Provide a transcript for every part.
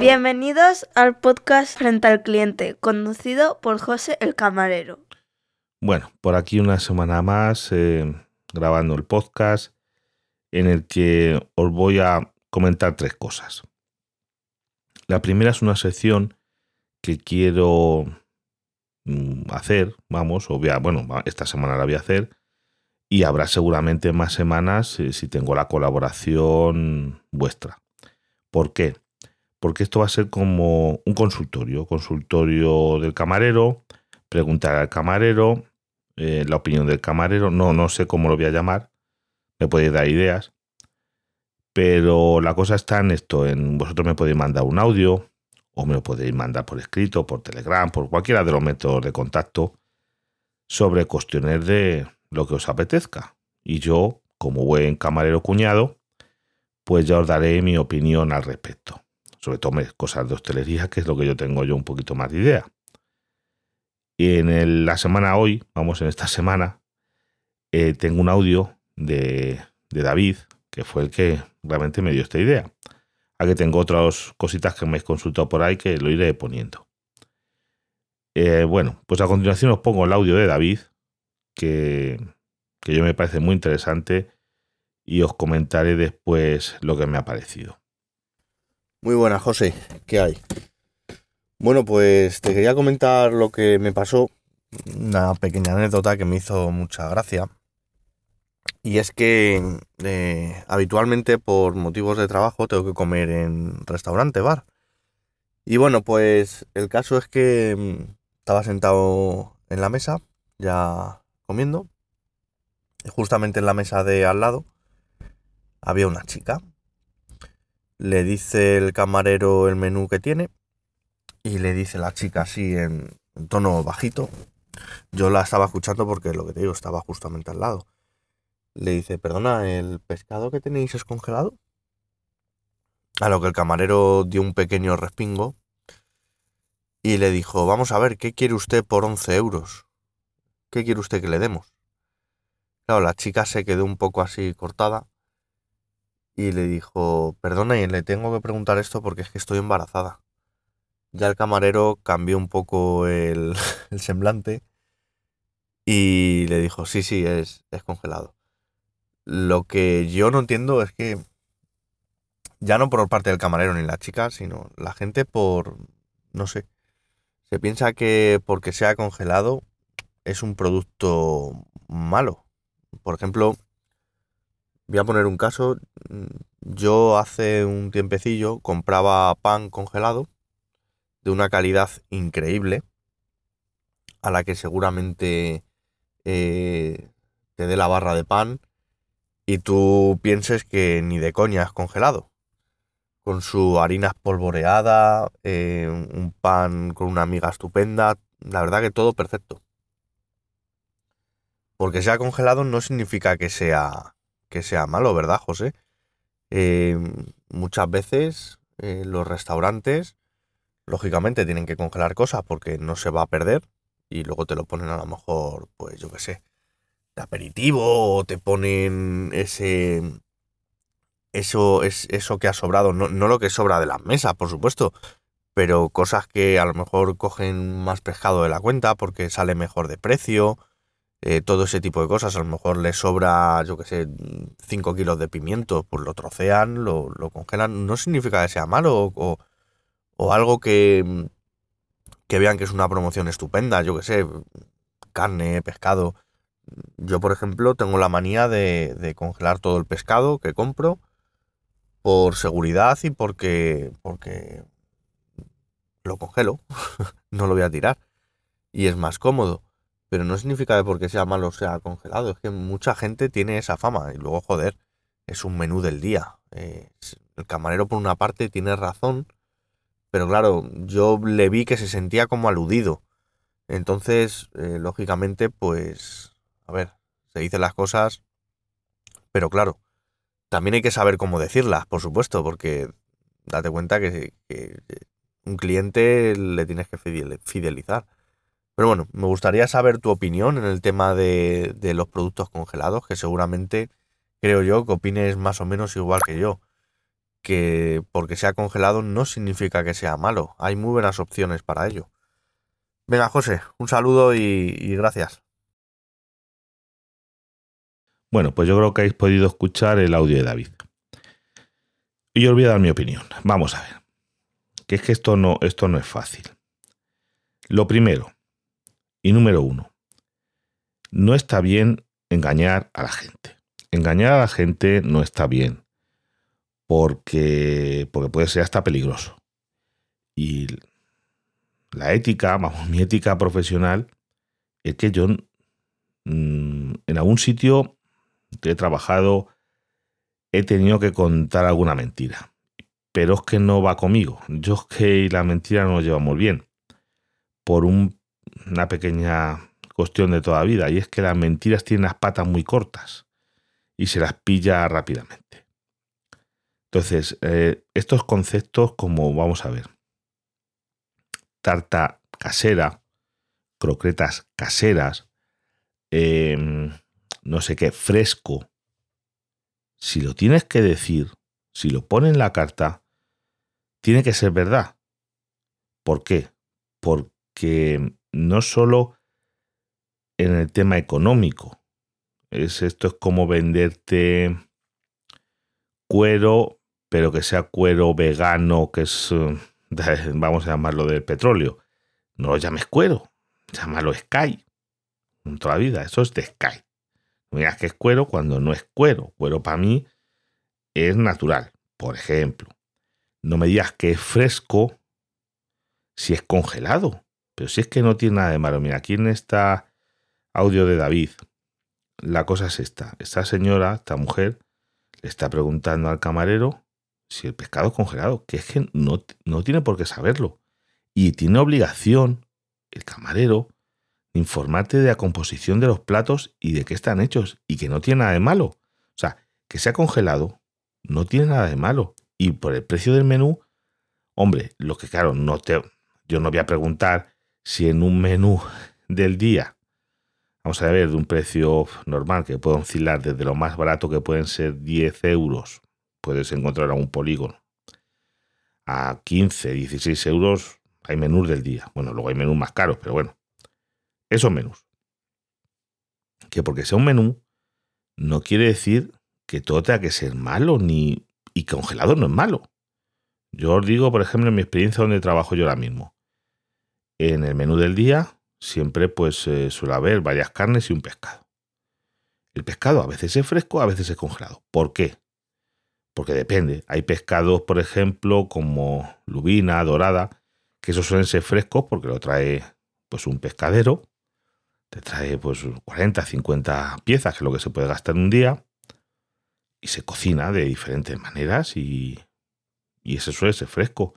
Bienvenidos al podcast Frente al Cliente, conducido por José el Camarero. Bueno, por aquí una semana más eh, grabando el podcast en el que os voy a comentar tres cosas. La primera es una sección que quiero mm, hacer, vamos, o bueno, esta semana la voy a hacer y habrá seguramente más semanas eh, si tengo la colaboración vuestra. ¿Por qué? Porque esto va a ser como un consultorio, consultorio del camarero, preguntar al camarero, eh, la opinión del camarero, no, no sé cómo lo voy a llamar, me podéis dar ideas, pero la cosa está en esto, en vosotros me podéis mandar un audio o me lo podéis mandar por escrito, por Telegram, por cualquiera de los métodos de contacto sobre cuestiones de lo que os apetezca. Y yo, como buen camarero cuñado, pues ya os daré mi opinión al respecto. Sobre todo cosas de hostelería, que es lo que yo tengo yo un poquito más de idea. Y en la semana hoy, vamos en esta semana, eh, tengo un audio de, David, que fue el que realmente me dio esta idea. Aquí tengo otras cositas que me he consultado por ahí que lo iré poniendo. Eh, bueno, pues a continuación os pongo el audio de David, que, que yo me parece muy interesante y os comentaré después lo que me ha parecido. Muy buena, José. ¿Qué hay? Bueno, pues te quería comentar lo que me pasó, una pequeña anécdota que me hizo mucha gracia. Y es que eh, habitualmente por motivos de trabajo tengo que comer en restaurante, bar. Y bueno, pues el caso es que mm, estaba sentado en la mesa, ya comiendo. Justamente en la mesa de al lado había una chica. Le dice el camarero el menú que tiene y le dice la chica así en, tono bajito. Yo la estaba escuchando porque lo que te digo estaba justamente al lado. Le dice, perdona, ¿el pescado que tenéis es congelado? A lo que el camarero dio un pequeño respingo y le dijo, vamos a ver, ¿qué quiere usted por 11 euros? ¿Qué quiere usted que le demos? Claro, la chica se quedó un poco así cortada y le dijo, perdona, y le tengo que preguntar esto porque es que estoy embarazada. Ya el camarero cambió un poco el, semblante y le dijo, sí, sí, es, es congelado. Lo que yo no entiendo es que ya no por parte del camarero ni la chica, sino la gente por, no sé, se piensa que porque sea congelado es un producto malo. Por ejemplo, voy a poner un caso, yo hace un tiempecillo compraba pan congelado de una calidad increíble, a la que seguramente eh, te dé la barra de pan y tú pienses que ni de coña es congelado. Con su harina espolvoreada, eh, un pan con una amiga estupenda, la verdad que todo perfecto. Porque sea congelado no significa que sea, que sea malo, ¿verdad, José? Eh, muchas veces los restaurantes lógicamente tienen que congelar cosas porque no se va a perder y luego te lo ponen a lo mejor, pues yo qué sé, de aperitivo o te ponen ese... Eso es eso que ha sobrado, no, lo que sobra de las mesas, por supuesto, pero cosas que a lo mejor cogen más pescado de la cuenta porque sale mejor de precio, eh, todo ese tipo de cosas. A lo mejor les sobra, yo qué sé, 5 kilos de pimiento, pues lo trocean, lo, lo, congelan. No significa que sea malo o, o algo que, que vean que es una promoción estupenda, yo que sé, carne, pescado. Yo, por ejemplo, tengo la manía de, de congelar todo el pescado que compro por seguridad y porque, porque lo congelo, no lo voy a tirar. Y es más cómodo. Pero no significa que porque sea malo sea congelado. Es que mucha gente tiene esa fama. Y luego, joder, es un menú del día. el camarero, por una parte, tiene razón pero claro, yo le vi que se sentía como aludido. Entonces, eh, lógicamente, pues, a ver, se dicen las cosas, pero claro, también hay que saber cómo decirlas, por supuesto, porque date cuenta que, un cliente le tienes que fidelizar. Pero bueno, me gustaría saber tu opinión en el tema de, de los productos congelados, que seguramente creo yo que opines más o menos igual que yo. que porque sea congelado no significa que sea malo. Hay muy buenas opciones para ello. Venga, José, un saludo y, gracias. Bueno, pues yo creo que habéis podido escuchar el audio de David. Y yo dar mi opinión. Vamos a ver. Que es que esto no, esto no es fácil. Lo primero, y número uno, no está bien engañar a la gente. Engañar a la gente no está bien porque, porque puede ser hasta peligroso. Y la ética, vamos, mi ética profesional es que yo mm, en algún sitio que he trabajado he tenido que contar alguna mentira. Pero es que no va conmigo. Yo es que la mentira no nos llevamos bien. Por una pequeña cuestión de toda vida. Y es que las mentiras tienen las patas muy cortas. Y se las pilla rápidamente. Entonces, eh, estos conceptos como vamos a ver. Tarta casera, croquetas caseras, em, no sé qué, fresco, si lo tienes que decir, si lo pone en la carta, tiene que ser verdad. ¿Por qué? Porque no solo en el tema económico, es, esto es como venderte cuero, pero que sea cuero vegano, que es, vamos a llamarlo del petróleo. No lo llames cuero, llámalo Sky. En toda la vida, eso es de Sky. Digas que es cuero cuando no es cuero. Cuero para mí es natural, por ejemplo. No me digas que es fresco si es congelado. Pero si es que no tiene nada de malo. Mira, aquí en esta audio de David, la cosa es esta. Esta señora, esta mujer, le está preguntando al camarero si el pescado es congelado. Que es que no, no tiene por qué saberlo. Y tiene obligación el camarero informarte de la composición de los platos y de qué están hechos y que no tiene nada de malo. O sea, que sea congelado no tiene nada de malo. Y por el precio del menú, hombre, lo que claro, no te, yo no voy a preguntar si en un menú del día, vamos a ver, de un precio normal que puede oscilar desde lo más barato que pueden ser 10 euros, puedes encontrar a un polígono, a 15, 16 euros hay menús del día. Bueno, luego hay menús más caros, pero bueno, esos menús. Que porque sea un menú, no quiere decir que todo tenga que ser malo, ni. y congelado no es malo. Yo os digo, por ejemplo, en mi experiencia donde trabajo yo ahora mismo. En el menú del día, siempre pues eh, suele haber varias carnes y un pescado. El pescado a veces es fresco, a veces es congelado. ¿Por qué? Porque depende. Hay pescados, por ejemplo, como lubina, dorada, que esos suelen ser frescos porque lo trae pues un pescadero te trae pues 40, 50 piezas, que es lo que se puede gastar en un día, y se cocina de diferentes maneras y, y ese suele ser fresco.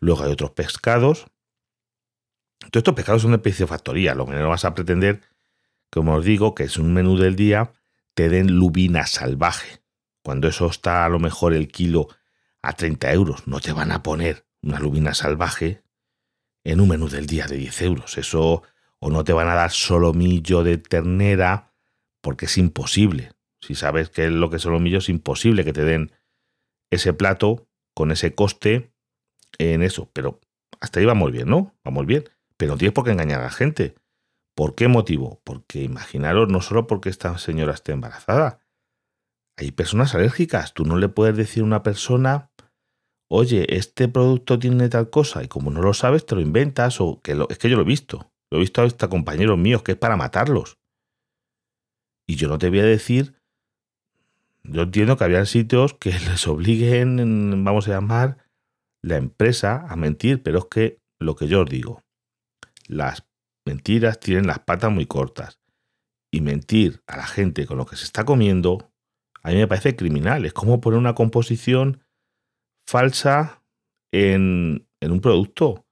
Luego hay otros pescados. Todos estos pescados son de factoría, lo que no vas a pretender, como os digo, que es un menú del día, te den lubina salvaje. Cuando eso está a lo mejor el kilo a 30 euros, no te van a poner una lubina salvaje en un menú del día de 10 euros. Eso o no te van a dar solomillo de ternera porque es imposible. Si sabes que es lo que es solomillo, es imposible que te den ese plato con ese coste en eso. Pero hasta ahí vamos bien, ¿no? Vamos bien. Pero tienes por qué engañar a la gente. ¿Por qué motivo? Porque imaginaros, no solo porque esta señora esté embarazada. Hay personas alérgicas. Tú no le puedes decir a una persona, oye, este producto tiene tal cosa, y como no lo sabes, te lo inventas, o que es que yo lo he visto. Lo he visto a compañeros míos que es para matarlos. Y yo no te voy a decir, yo entiendo que había sitios que les obliguen, vamos a llamar, la empresa a mentir, pero es que lo que yo os digo, las mentiras tienen las patas muy cortas. Y mentir a la gente con lo que se está comiendo, a mí me parece criminal. Es como poner una composición falsa en, en un producto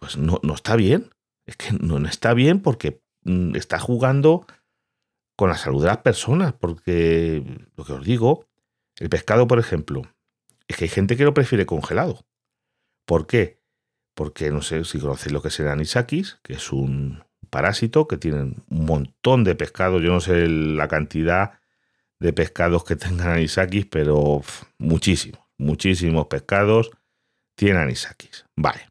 pues no, no está bien. Es que no, está bien porque mm, está jugando con la salud de las personas. Porque lo que os digo, el pescado, por ejemplo, es que hay gente que lo prefiere congelado. ¿Por qué? Porque no sé si conocéis lo que es el anisakis, que es un parásito que tiene un montón de pescado. Yo no sé la cantidad de pescados que tengan anisakis, pero muchísimos, muchísimos pescados tienen anisakis. Vale.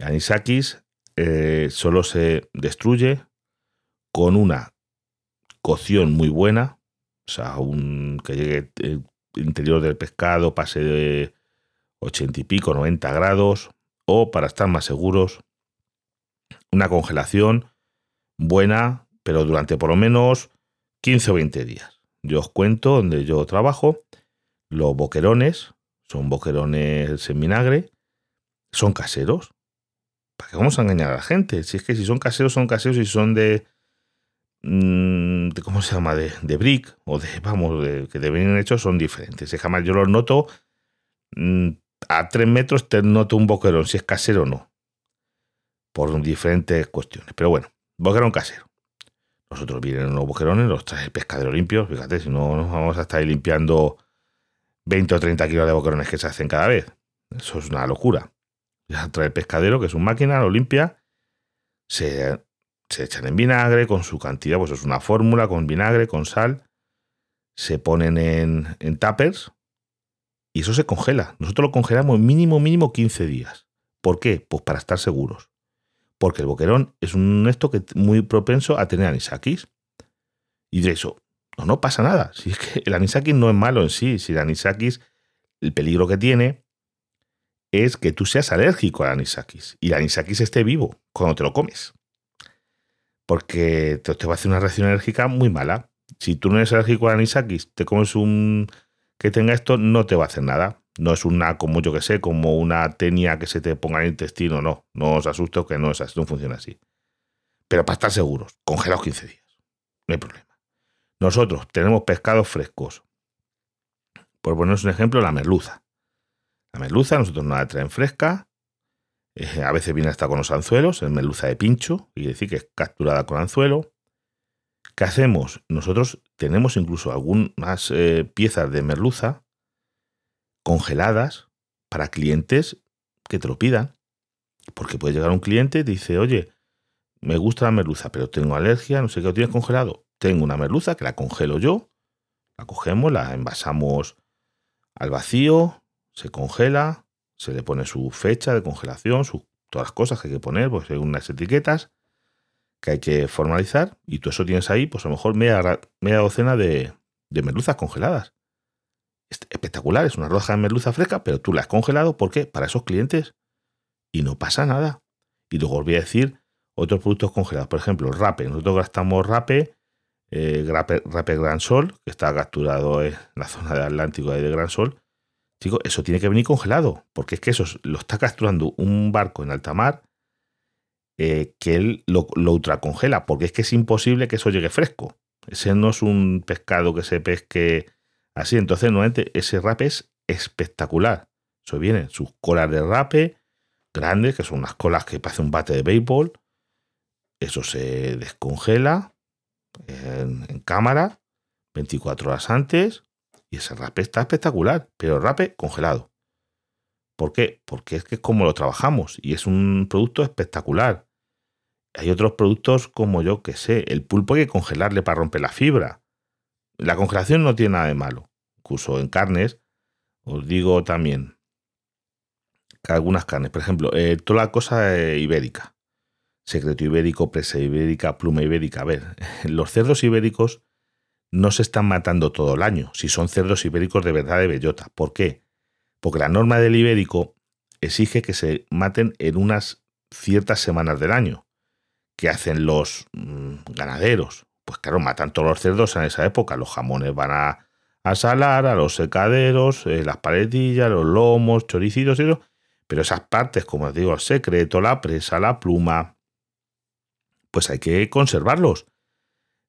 Anisakis eh, solo se destruye con una cocción muy buena, o sea, un, que llegue el interior del pescado, pase de 80 y pico, 90 grados, o para estar más seguros, una congelación buena, pero durante por lo menos 15 o 20 días. Yo os cuento donde yo trabajo, los boquerones, son boquerones en vinagre, son caseros. ¿Para qué vamos a engañar a la gente? Si es que si son caseros, son caseros y son de, mm, de ¿cómo se llama? De, de brick o de, vamos, de, que deben hechos son diferentes. Es jamás yo los noto, mm, a tres metros te noto un boquerón, si es casero o no. Por diferentes cuestiones. Pero bueno, boquerón casero. Nosotros vienen los boquerones, los trae el pescadero limpio. Fíjate, si no nos vamos a estar ahí limpiando 20 o 30 kilos de boquerones que se hacen cada vez. Eso es una locura. Ya trae el pescadero, que es una máquina, lo limpia, se, se echan en vinagre con su cantidad, pues es una fórmula con vinagre, con sal, se ponen en, en tuppers y eso se congela. Nosotros lo congelamos mínimo, mínimo 15 días. ¿Por qué? Pues para estar seguros. Porque el boquerón es un esto que muy propenso a tener anisakis. Y de eso, no, no pasa nada. Si es que el anisakis no es malo en sí. Si el anisakis, el peligro que tiene es que tú seas alérgico al anisakis. Y el anisakis esté vivo cuando te lo comes. Porque te, te va a hacer una reacción alérgica muy mala. Si tú no eres alérgico al anisakis, te comes un que tenga esto, no te va a hacer nada. No es una, como yo que sé, como una tenia que se te ponga en el intestino, no. No os asusto que no es así, no funciona así. Pero para estar seguros, congelados 15 días. No hay problema. Nosotros tenemos pescados frescos. Por poneros un ejemplo, la merluza. La merluza nosotros nos la traen fresca. Eh, a veces viene hasta con los anzuelos, es merluza de pincho, y decir que es capturada con anzuelo. ¿Qué hacemos? Nosotros tenemos incluso algunas eh, piezas de merluza congeladas para clientes que te lo pidan. Porque puede llegar un cliente y dice, oye, me gusta la merluza, pero tengo alergia, no sé qué, ¿lo tienes congelado? Tengo una merluza que la congelo yo, la cogemos, la envasamos al vacío, se congela, se le pone su fecha de congelación, su, todas las cosas que hay que poner, pues hay unas etiquetas que hay que formalizar y tú eso tienes ahí, pues a lo mejor media, docena de, merluzas congeladas. Espectacular, es una roja de merluza fresca, pero tú la has congelado, ¿por qué? Para esos clientes. Y no pasa nada. Y luego os voy a decir otros productos congelados. Por ejemplo, rape. Nosotros gastamos rape eh, Rape, Gran Sol, que está capturado en la zona de Atlántico de Gran Sol, digo, eso tiene que venir congelado, porque es que eso lo está capturando un barco en alta mar eh, que él lo, ultracongela, porque es que es imposible que eso llegue fresco. Ese no es un pescado que se pesque así. Entonces, nuevamente, ese rape es espectacular. Eso viene, sus colas de rape grandes, que son unas colas que parecen un bate de béisbol. Eso se descongela, en, cámara 24 horas antes y ese rape está espectacular, pero rape congelado. ¿Por qué? Porque es que es como lo trabajamos y es un producto espectacular. Hay otros productos como yo que sé, el pulpo hay que congelarle para romper la fibra. La congelación no tiene nada de malo. Incluso en carnes, os digo también que algunas carnes, por ejemplo, eh, toda la cosa eh, ibérica secreto ibérico, presa ibérica, pluma ibérica. A ver, los cerdos ibéricos no se están matando todo el año, si son cerdos ibéricos de verdad de bellota. ¿Por qué? Porque la norma del ibérico exige que se maten en unas ciertas semanas del año. ¿Qué hacen los mmm, ganaderos? Pues claro, matan todos los cerdos en esa época. Los jamones van a, a salar, a los secaderos, eh, las paletillas, los lomos, choricitos y eso. Pero esas partes, como os digo, el secreto, la presa, la pluma, pues hay que conservarlos.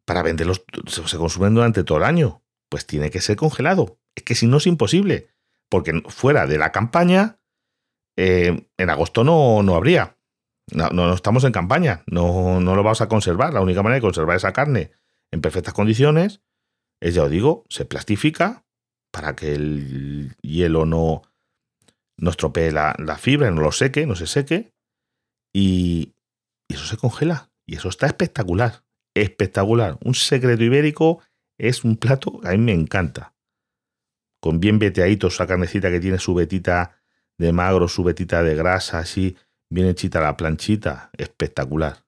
Para venderlos, se consumen durante todo el año. Pues tiene que ser congelado. Es que si no es imposible. Porque fuera de la campaña, eh, en agosto no, no habría. No, no, estamos en campaña. No, no lo vamos a conservar. La única manera de conservar esa carne en perfectas condiciones es, ya os digo, se plastifica para que el hielo no, no estropee la, la fibra, no lo seque, no se seque. Y, y eso se congela. Y eso está espectacular, espectacular. Un secreto ibérico es un plato que a mí me encanta. Con bien veteadito, esa carnecita que tiene su vetita de magro, su vetita de grasa, así, bien hechita la planchita, espectacular.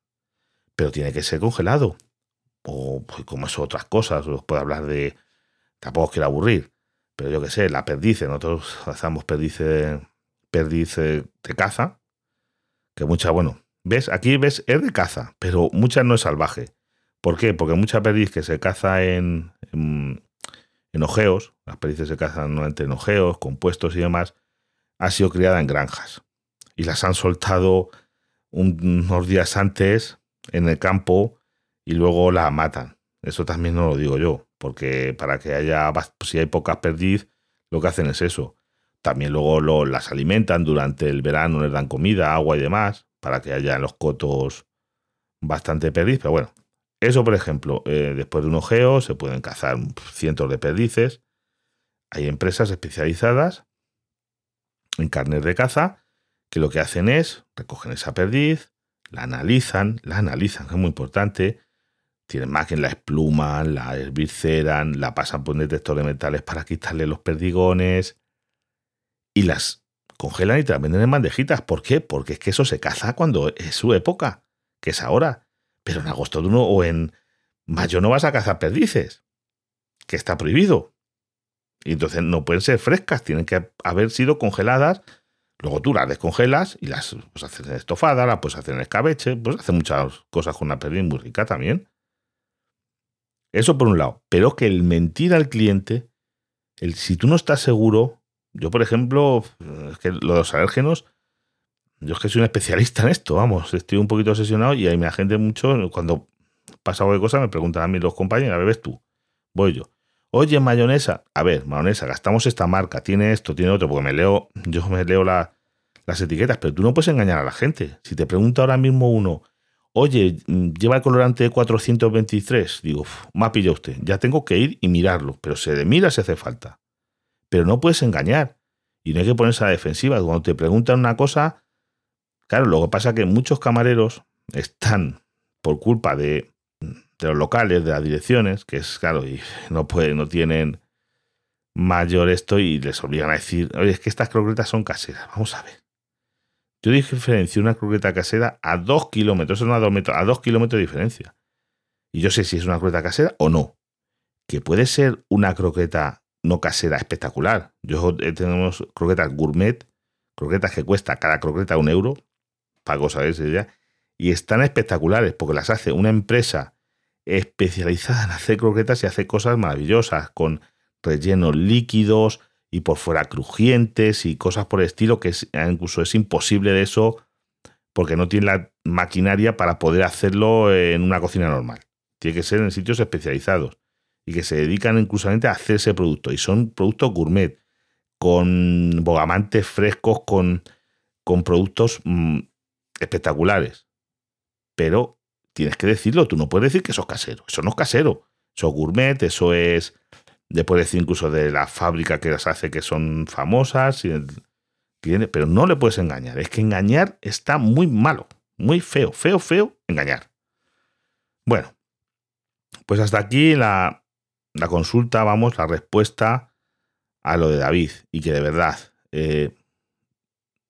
Pero tiene que ser congelado. O pues, como eso, otras cosas. Os puedo hablar de. Tampoco os quiero aburrir. Pero yo qué sé, la perdiz. Nosotros hacemos perdiz, perdiz de caza. Que mucha, bueno, ¿ves? Aquí ves, es de caza, pero mucha no es salvaje. ¿Por qué? Porque mucha perdiz que se caza en, en ojeos, las perdices se cazan normalmente en ojeos, compuestos y demás, ha sido criada en granjas. Y las han soltado unos días antes en el campo y luego la matan. Eso también no lo digo yo, porque para que haya, si hay pocas perdiz, lo que hacen es eso. También luego lo, las alimentan durante el verano, les dan comida, agua y demás, para que haya en los cotos bastante perdiz. Pero bueno, eso por ejemplo, eh, después de un ojeo se pueden cazar cientos de perdices. Hay empresas especializadas en carnes de caza que lo que hacen es recogen esa perdiz, la analizan, la analizan, es muy importante. Tienen máquinas, la espluman, la esvirceran, la pasan por un detector de metales para quitarle los perdigones y las congelan y te las venden en bandejitas. ¿Por qué? Porque es que eso se caza cuando es su época, que es ahora. Pero en agosto de uno o en mayo no vas a cazar perdices, que está prohibido. Y entonces no pueden ser frescas, tienen que haber sido congeladas. Luego tú las descongelas y las pues, haces en estofada, las puedes hacer en escabeche, pues hacer muchas cosas con una perdiz muy rica también. Eso por un lado. Pero que el mentir al cliente, el si tú no estás seguro, yo por ejemplo, es que los alérgenos, yo es que soy un especialista en esto, vamos, estoy un poquito obsesionado y hay mi gente mucho, cuando pasa algo de cosa me preguntan a mí los compañeros, a ver, ves tú, voy yo. Oye, mayonesa. A ver, mayonesa, gastamos esta marca, tiene esto, tiene otro, porque me leo, yo me leo las etiquetas, pero tú no puedes engañar a la gente. Si te pregunta ahora mismo uno, oye, lleva el colorante 423, digo, me ha pillado usted, ya tengo que ir y mirarlo, pero se mira si hace falta. Pero no puedes engañar. Y no hay que ponerse a la defensiva. Cuando te preguntan una cosa, claro, lo que pasa es que muchos camareros están, por culpa de los locales, de las direcciones, que es claro, y no pueden, no tienen mayor esto y les obligan a decir, oye, es que estas croquetas son caseras, vamos a ver. Yo diferencio una croqueta casera a dos kilómetros, no a dos metros, a dos kilómetros de diferencia. Y yo sé si es una croqueta casera o no. Que puede ser una croqueta no casera espectacular. Yo eh, tenemos croquetas gourmet, croquetas que cuesta cada croqueta un euro, pago, ¿sabes? Y están espectaculares porque las hace una empresa especializada en hacer croquetas y hace cosas maravillosas, con rellenos líquidos y por fuera crujientes y cosas por el estilo, que incluso es imposible de eso porque no tiene la maquinaria para poder hacerlo en una cocina normal. Tiene que ser en sitios especializados y que se dedican inclusivamente a hacer ese producto. Y son productos gourmet, con bogamantes frescos, con, con productos mm, espectaculares. Pero tienes que decirlo, tú no puedes decir que eso es casero, eso no es casero, eso es gourmet, eso es, después decir incluso de la fábrica que las hace que son famosas, pero no le puedes engañar, es que engañar está muy malo, muy feo, feo, feo, engañar. Bueno, pues hasta aquí la, la consulta, vamos, la respuesta a lo de David, y que de verdad, eh,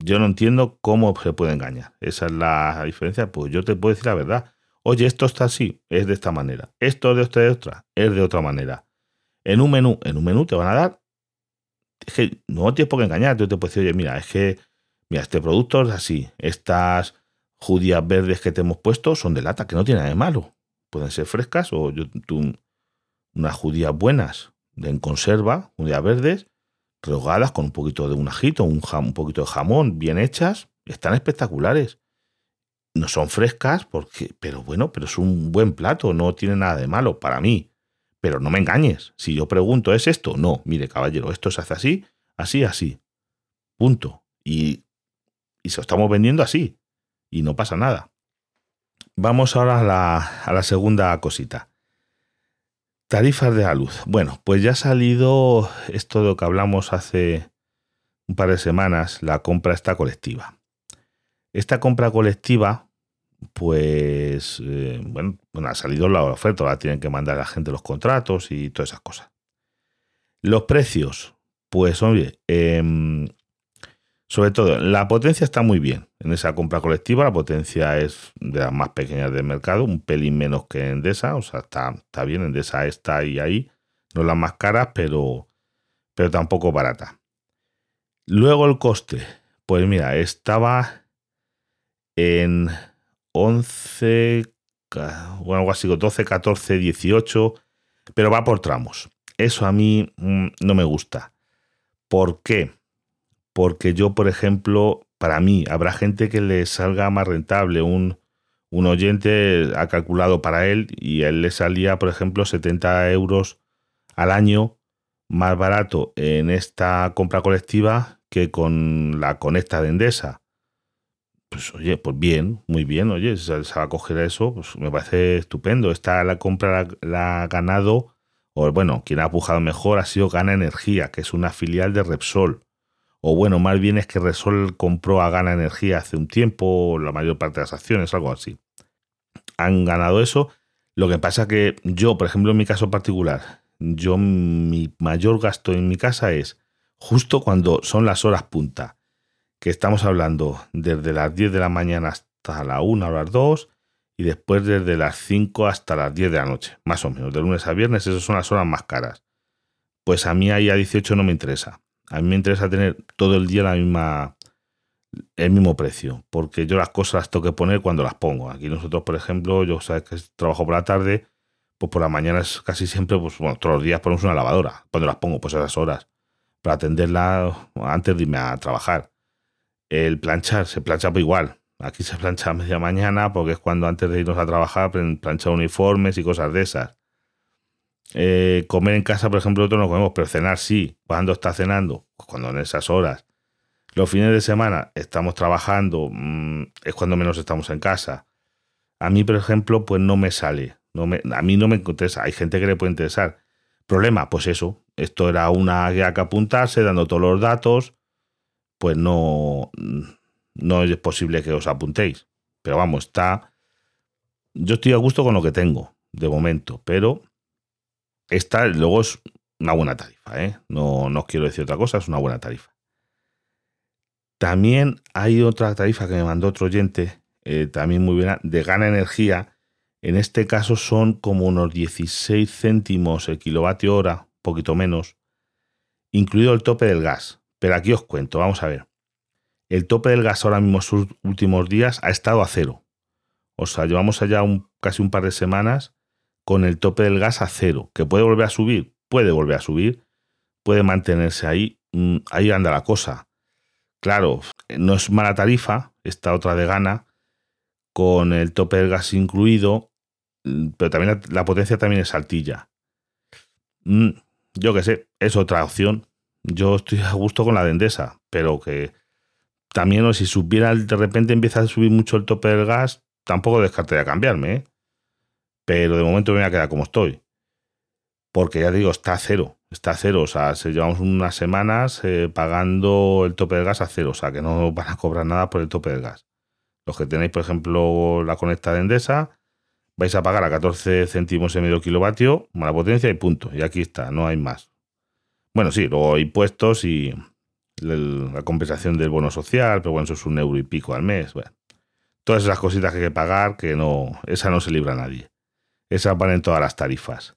yo no entiendo cómo se puede engañar. Esa es la diferencia. Pues yo te puedo decir la verdad. Oye, esto está así, es de esta manera. Esto de esta de otra, es de otra manera. En un menú, en un menú te van a dar. Es que no tienes por qué engañar. Yo te puedo decir, oye, mira, es que, mira, este producto es así. Estas judías verdes que te hemos puesto son de lata, que no tiene nada de malo. Pueden ser frescas o tú, unas judías buenas en conserva, judías verdes, rehogadas con un poquito de un ajito, un, un poquito de jamón, bien hechas, están espectaculares no son frescas, porque, pero bueno, pero es un buen plato, no tiene nada de malo para mí. Pero no me engañes. Si yo pregunto, ¿es esto? No, mire, caballero, esto se hace así, así, así. Punto. Y, y se lo estamos vendiendo así. Y no pasa nada. Vamos ahora a la, a la segunda cosita. Tarifas de la luz. Bueno, pues ya ha salido esto de lo que hablamos hace un par de semanas, la compra está colectiva. Esta compra colectiva pues, eh, bueno, ha salido la oferta, ahora tienen que mandar a la gente los contratos y todas esas cosas. Los precios, pues, oye, em, sobre todo, la potencia está muy bien. En esa compra colectiva, la potencia es de las más pequeñas del mercado, un pelín menos que Endesa, o sea, está, está bien, Endesa está ahí, ahí. No las más caras, pero, pero tampoco barata. Luego el coste, pues mira, estaba en 11, bueno, algo así, 12, 14, 18, pero va por tramos. Eso a mí mm, no me gusta. ¿Por qué? Porque yo, por ejemplo, para mí, habrá gente que le salga más rentable. Un, un oyente ha calculado para él y a él le salía, por ejemplo, 70 euros al año más barato en esta compra colectiva que con la conecta de Endesa. Pues oye, pues bien, muy bien, oye, se, va a coger eso, pues me parece estupendo. Esta la compra la, ha ganado, o bueno, quien ha pujado mejor ha sido Gana Energía, que es una filial de Repsol o bueno, más bien es que Resol compró a Gana Energía hace un tiempo, la mayor parte de las acciones, algo así. Han ganado eso. Lo que pasa que yo, por ejemplo, en mi caso particular, yo mi mayor gasto en mi casa es justo cuando son las horas punta, que estamos hablando desde las 10 de la mañana hasta la 1 o las 2 y después desde las 5 hasta las 10 de la noche, más o menos, de lunes a viernes, esas son las horas más caras. Pues a mí ahí a 18 no me interesa. A mí me interesa tener todo el día la misma, el mismo precio, porque yo las cosas las tengo que poner cuando las pongo. Aquí nosotros, por ejemplo, yo sabes que trabajo por la tarde, pues por la mañana es casi siempre, pues bueno, todos los días ponemos una lavadora. Cuando las pongo, pues a esas horas, para atenderla antes de irme a trabajar. El planchar, se plancha pues igual. Aquí se plancha a media mañana porque es cuando antes de irnos a trabajar plancha uniformes y cosas de esas. Eh, comer en casa, por ejemplo, nosotros no comemos, pero cenar sí. ¿Cuándo está cenando? Pues cuando en esas horas. Los fines de semana estamos trabajando, mm, es cuando menos estamos en casa. A mí, por ejemplo, pues no me sale. No me, a mí no me interesa. Hay gente que le puede interesar. Problema, pues eso. Esto era una que apuntarse, dando todos los datos. Pues no, no es posible que os apuntéis. Pero vamos, está. Yo estoy a gusto con lo que tengo, de momento. Pero esta luego es una buena tarifa, ¿eh? no, no quiero decir otra cosa, es una buena tarifa. También hay otra tarifa que me mandó otro oyente, eh, también muy buena, de Gana Energía. En este caso son como unos 16 céntimos el kilovatio hora, poquito menos, incluido el tope del gas. Pero aquí os cuento, vamos a ver. El tope del gas ahora mismo, sus últimos días, ha estado a cero. O sea, llevamos allá un, casi un par de semanas con el tope del gas a cero, que puede volver a subir, puede volver a subir, puede mantenerse ahí, mm, ahí anda la cosa. Claro, no es mala tarifa, esta otra de gana, con el tope del gas incluido, mm, pero también la, potencia también es altilla. Mm, yo qué sé, es otra opción. Yo estoy a gusto con la de pero que también, si subiera de repente empieza a subir mucho el tope del gas, tampoco descartaría cambiarme, ¿eh? Pero de momento me voy a quedar como estoy. Porque ya digo, está a cero, está a cero. O sea, llevamos unas semanas eh, pagando el tope de gas a cero, o sea, que no van a cobrar nada por el tope de gas. Los que tenéis, por ejemplo, la conecta de Endesa, vais a pagar a 14 céntimos en medio kilovatio, mala potencia y punto. Y aquí está, no hay más. Bueno, sí, luego impuestos y la compensación del bono social, pero bueno, eso es un euro y pico al mes. Bueno, todas esas cositas que hay que pagar, que no, esa no se libra a nadie. Esa van en todas las tarifas.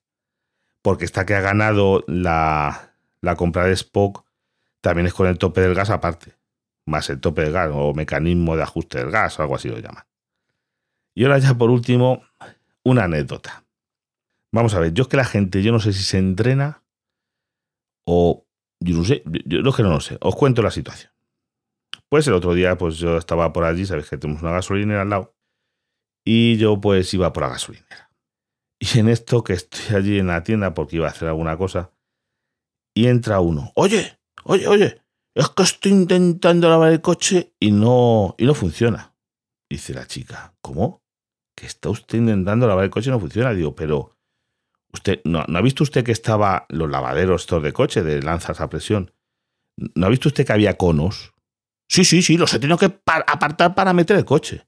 Porque esta que ha ganado la, la compra de Spock también es con el tope del gas aparte. Más el tope del gas o mecanismo de ajuste del gas o algo así lo llaman. Y ahora ya por último, una anécdota. Vamos a ver, yo es que la gente, yo no sé si se entrena o yo no sé, yo que no lo sé. Os cuento la situación. Pues el otro día, pues yo estaba por allí, sabéis que tenemos una gasolinera al lado, y yo pues iba por la gasolinera. Y en esto que estoy allí en la tienda porque iba a hacer alguna cosa, y entra uno, oye, oye, oye, es que estoy intentando lavar el coche y no, y no funciona. Dice la chica, ¿cómo? Que está usted intentando lavar el coche y no funciona. Digo, pero usted, ¿no, ha visto usted que estaba los lavaderos estos de coche, de lanzas a presión? ¿No ha visto usted que había conos? Sí, sí, sí, los he tenido que apartar para meter el coche.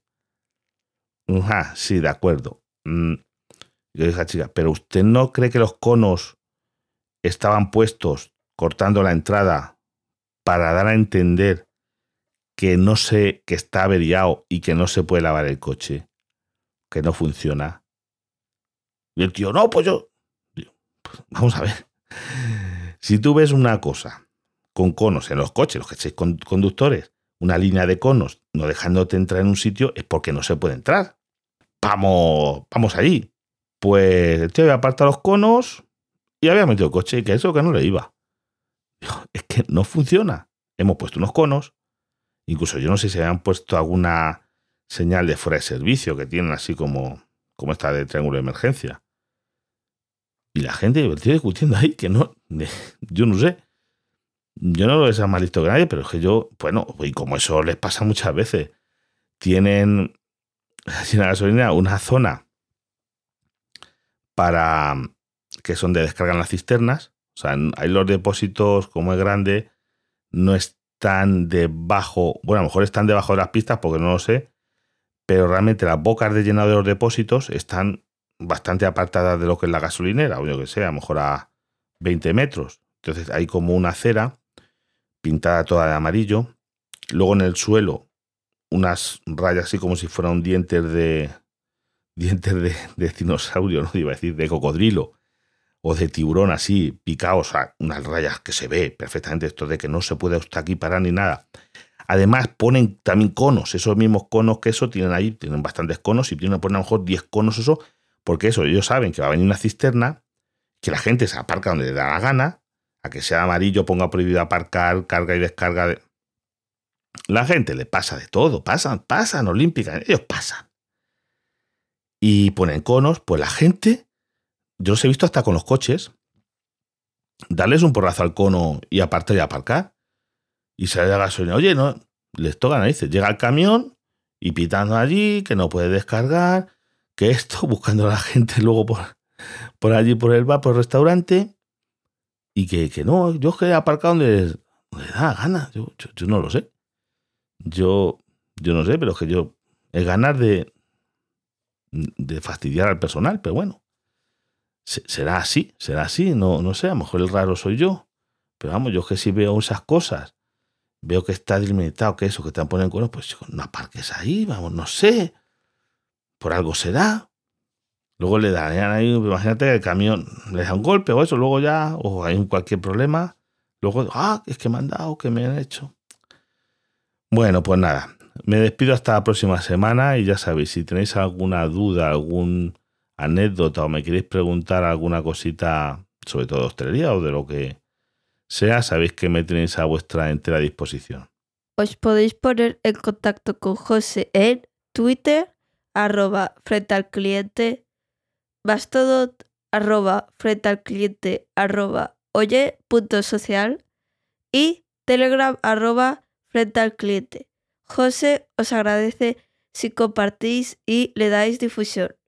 Ajá, sí, de acuerdo. Mm, Yo dije a chica, pero ¿usted no cree que los conos estaban puestos cortando la entrada para dar a entender que no sé, que está averiado y que no se puede lavar el coche? Que no funciona. Y el tío, no, pues yo. Pues vamos a ver. Si tú ves una cosa con conos en los coches, los que con- conductores, una línea de conos no dejándote entrar en un sitio, es porque no se puede entrar. Vamos, vamos allí. Pues el tío había apartado los conos y había metido el coche y que eso que no le iba. Es que no funciona. Hemos puesto unos conos. Incluso yo no sé si habían puesto alguna señal de fuera de servicio que tienen así como, como esta de triángulo de emergencia. Y la gente, tío discutiendo ahí, que no, yo no sé. Yo no lo veo más listo que nadie, pero es que yo, bueno, y como eso les pasa muchas veces, tienen así en la gasolina una zona para que son de descarga en las cisternas. O sea, hay los depósitos, como es grande, no están debajo, bueno, a lo mejor están debajo de las pistas porque no lo sé, pero realmente las bocas de llenado de los depósitos están bastante apartadas de lo que es la gasolinera, o yo que sé, a lo mejor a 20 metros. Entonces hay como una acera pintada toda de amarillo. Luego en el suelo unas rayas así como si fueran dientes de dientes de, de dinosaurio, no iba a decir, de cocodrilo o de tiburón así picados, o sea, unas rayas que se ve perfectamente esto de que no se puede hasta aquí parar ni nada. Además ponen también conos, esos mismos conos que eso tienen ahí, tienen bastantes conos y tienen ponen a lo mejor 10 conos eso, porque eso ellos saben que va a venir una cisterna, que la gente se aparca donde le da la gana, a que sea amarillo ponga prohibido aparcar, carga y descarga de... La gente le pasa de todo, pasan, pasan olímpicas, ellos pasan. Y ponen conos, pues la gente, yo los he visto hasta con los coches, darles un porrazo al cono y apartar y aparcar. Y sale la gasolina, oye, no, les toca narices. Llega el camión y pitando allí, que no puede descargar, que esto, buscando a la gente luego por, por allí, por el bar, por el restaurante, y que, que no, yo es que he aparcado donde, da gana, yo, yo, yo no lo sé. Yo, yo no sé, pero es que yo, es ganas de, de fastidiar al personal, pero bueno, se- será así, será así, no, no sé, a lo mejor el raro soy yo, pero vamos, yo que si veo esas cosas, veo que está delimitado, que eso, que te ponen cuernos, pues chico, no aparques ahí, vamos, no sé, por algo será. Luego le darían ahí, imagínate que el camión le da un golpe o eso, luego ya, o hay un cualquier problema, luego, ah, es que me han dado, que me han hecho. Bueno, pues nada, me despido hasta la próxima semana y ya sabéis, si tenéis alguna duda, algún anécdota o me queréis preguntar alguna cosita, sobre todo hostelería o de lo que sea, sabéis que me tenéis a vuestra entera disposición. Os podéis poner en contacto con José en Twitter, arroba frente al cliente, Mastodon, arroba frente al cliente, arroba oye punto social y Telegram, arroba frente al cliente. José os agradece si compartís y le dais difusión.